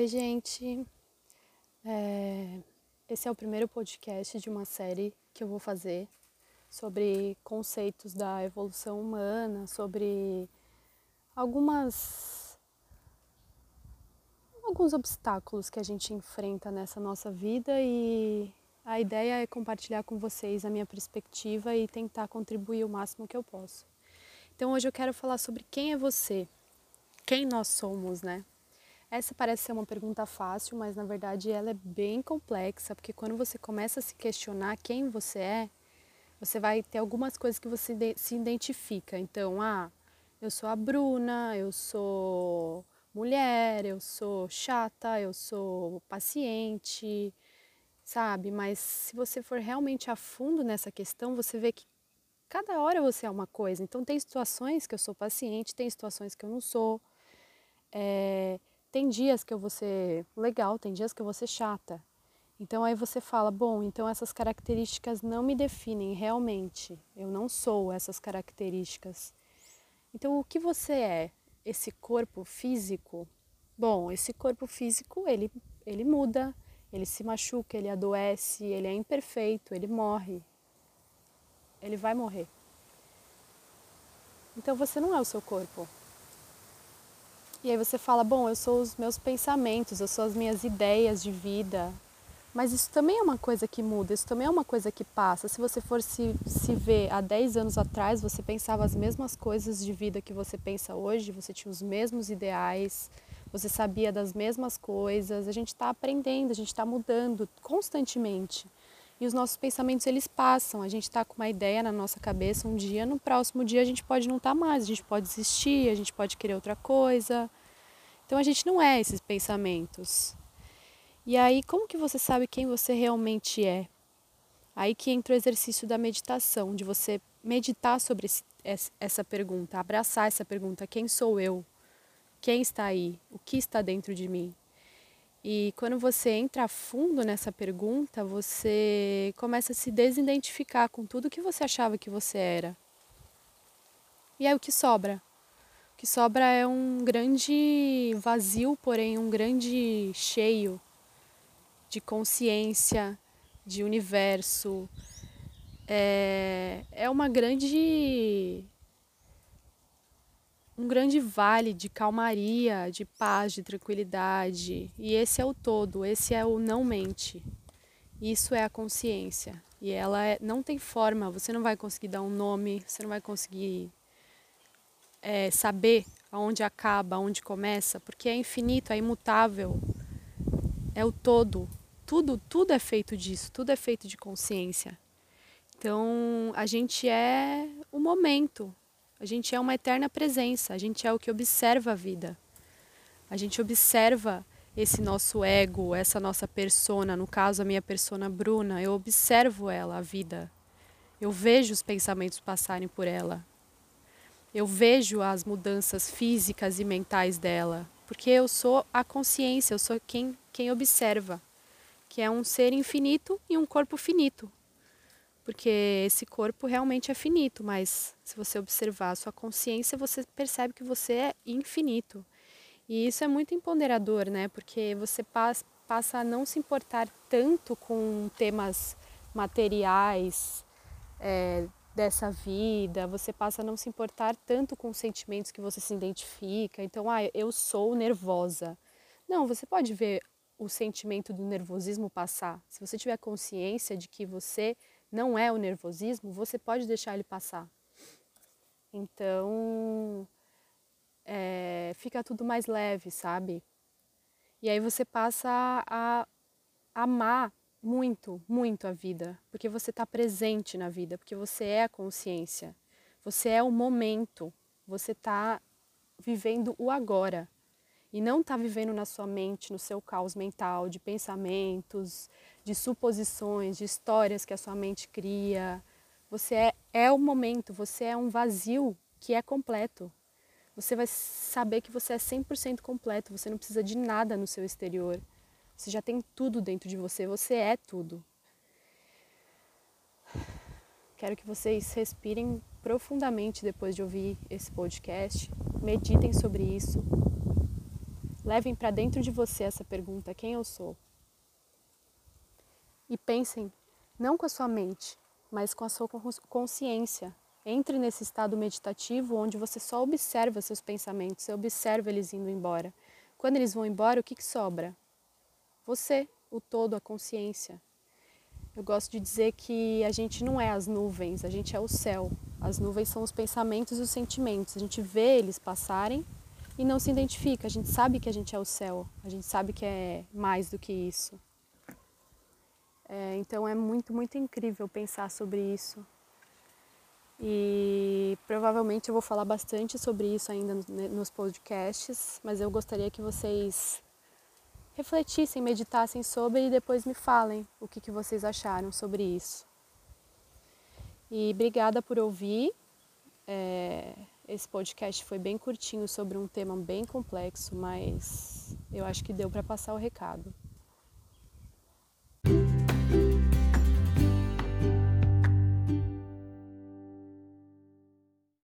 Oi, gente. É... Esse é o primeiro podcast de uma série que eu vou fazer sobre conceitos da evolução humana, sobre algumas alguns obstáculos que a gente enfrenta nessa nossa vida e a ideia é compartilhar com vocês a minha perspectiva e tentar contribuir o máximo que eu posso. Então hoje eu quero falar sobre quem é você, quem nós somos, né? Essa parece ser uma pergunta fácil, mas na verdade ela é bem complexa, porque quando você começa a se questionar quem você é, você vai ter algumas coisas que você se identifica. Então, ah, eu sou a Bruna, eu sou mulher, eu sou chata, eu sou paciente, sabe? Mas se você for realmente a fundo nessa questão, você vê que cada hora você é uma coisa. Então, tem situações que eu sou paciente, tem situações que eu não sou. É, tem dias que eu vou ser legal, tem dias que eu vou ser chata. Então aí você fala, bom, então essas características não me definem realmente. Eu não sou essas características. Então o que você é? Esse corpo físico? Bom, esse corpo físico, ele ele muda, ele se machuca, ele adoece, ele é imperfeito, ele morre. Ele vai morrer. Então você não é o seu corpo. E aí você fala, bom, eu sou os meus pensamentos, eu sou as minhas ideias de vida. Mas isso também é uma coisa que muda, isso também é uma coisa que passa. Se você for se, se ver há 10 anos atrás, você pensava as mesmas coisas de vida que você pensa hoje, você tinha os mesmos ideais, você sabia das mesmas coisas. A gente está aprendendo, a gente está mudando constantemente. E os nossos pensamentos eles passam. A gente está com uma ideia na nossa cabeça um dia, no próximo dia a gente pode não estar tá mais, a gente pode desistir, a gente pode querer outra coisa. Então a gente não é esses pensamentos. E aí, como que você sabe quem você realmente é? Aí que entra o exercício da meditação, de você meditar sobre essa pergunta, abraçar essa pergunta: quem sou eu? Quem está aí? O que está dentro de mim? E quando você entra a fundo nessa pergunta, você começa a se desidentificar com tudo que você achava que você era. E aí o que sobra? O que sobra é um grande vazio, porém um grande cheio de consciência, de universo. É, é uma grande um grande vale de calmaria, de paz, de tranquilidade. E esse é o todo, esse é o não mente. Isso é a consciência. E ela é, não tem forma, você não vai conseguir dar um nome, você não vai conseguir é, saber aonde acaba, aonde começa, porque é infinito, é imutável, é o todo. Tudo, tudo é feito disso, tudo é feito de consciência. Então, a gente é o momento, a gente é uma eterna presença, a gente é o que observa a vida. A gente observa esse nosso ego, essa nossa persona, no caso a minha persona Bruna, eu observo ela, a vida. Eu vejo os pensamentos passarem por ela. Eu vejo as mudanças físicas e mentais dela, porque eu sou a consciência, eu sou quem, quem observa, que é um ser infinito e um corpo finito porque esse corpo realmente é finito, mas se você observar a sua consciência, você percebe que você é infinito. E isso é muito empoderador, né? Porque você passa a não se importar tanto com temas materiais é, dessa vida, você passa a não se importar tanto com sentimentos que você se identifica. Então, ah, eu sou nervosa. Não, você pode ver o sentimento do nervosismo passar. Se você tiver consciência de que você não é o nervosismo, você pode deixar ele passar. Então, é, fica tudo mais leve, sabe? E aí você passa a, a amar muito, muito a vida, porque você está presente na vida, porque você é a consciência, você é o momento, você está vivendo o agora e não está vivendo na sua mente, no seu caos mental de pensamentos, de suposições, de histórias que a sua mente cria. Você é, é o momento, você é um vazio que é completo. Você vai saber que você é 100% completo, você não precisa de nada no seu exterior. Você já tem tudo dentro de você, você é tudo. Quero que vocês respirem profundamente depois de ouvir esse podcast, meditem sobre isso, Levem para dentro de você essa pergunta: quem eu sou? E pensem não com a sua mente, mas com a sua consciência. Entre nesse estado meditativo onde você só observa seus pensamentos, você observa eles indo embora. Quando eles vão embora, o que, que sobra? Você, o todo, a consciência. Eu gosto de dizer que a gente não é as nuvens, a gente é o céu. As nuvens são os pensamentos e os sentimentos. A gente vê eles passarem e não se identifica. A gente sabe que a gente é o céu, a gente sabe que é mais do que isso. É, então é muito, muito incrível pensar sobre isso. E provavelmente eu vou falar bastante sobre isso ainda nos podcasts, mas eu gostaria que vocês refletissem, meditassem sobre e depois me falem o que, que vocês acharam sobre isso. E obrigada por ouvir. É, esse podcast foi bem curtinho sobre um tema bem complexo, mas eu acho que deu para passar o recado. Bye.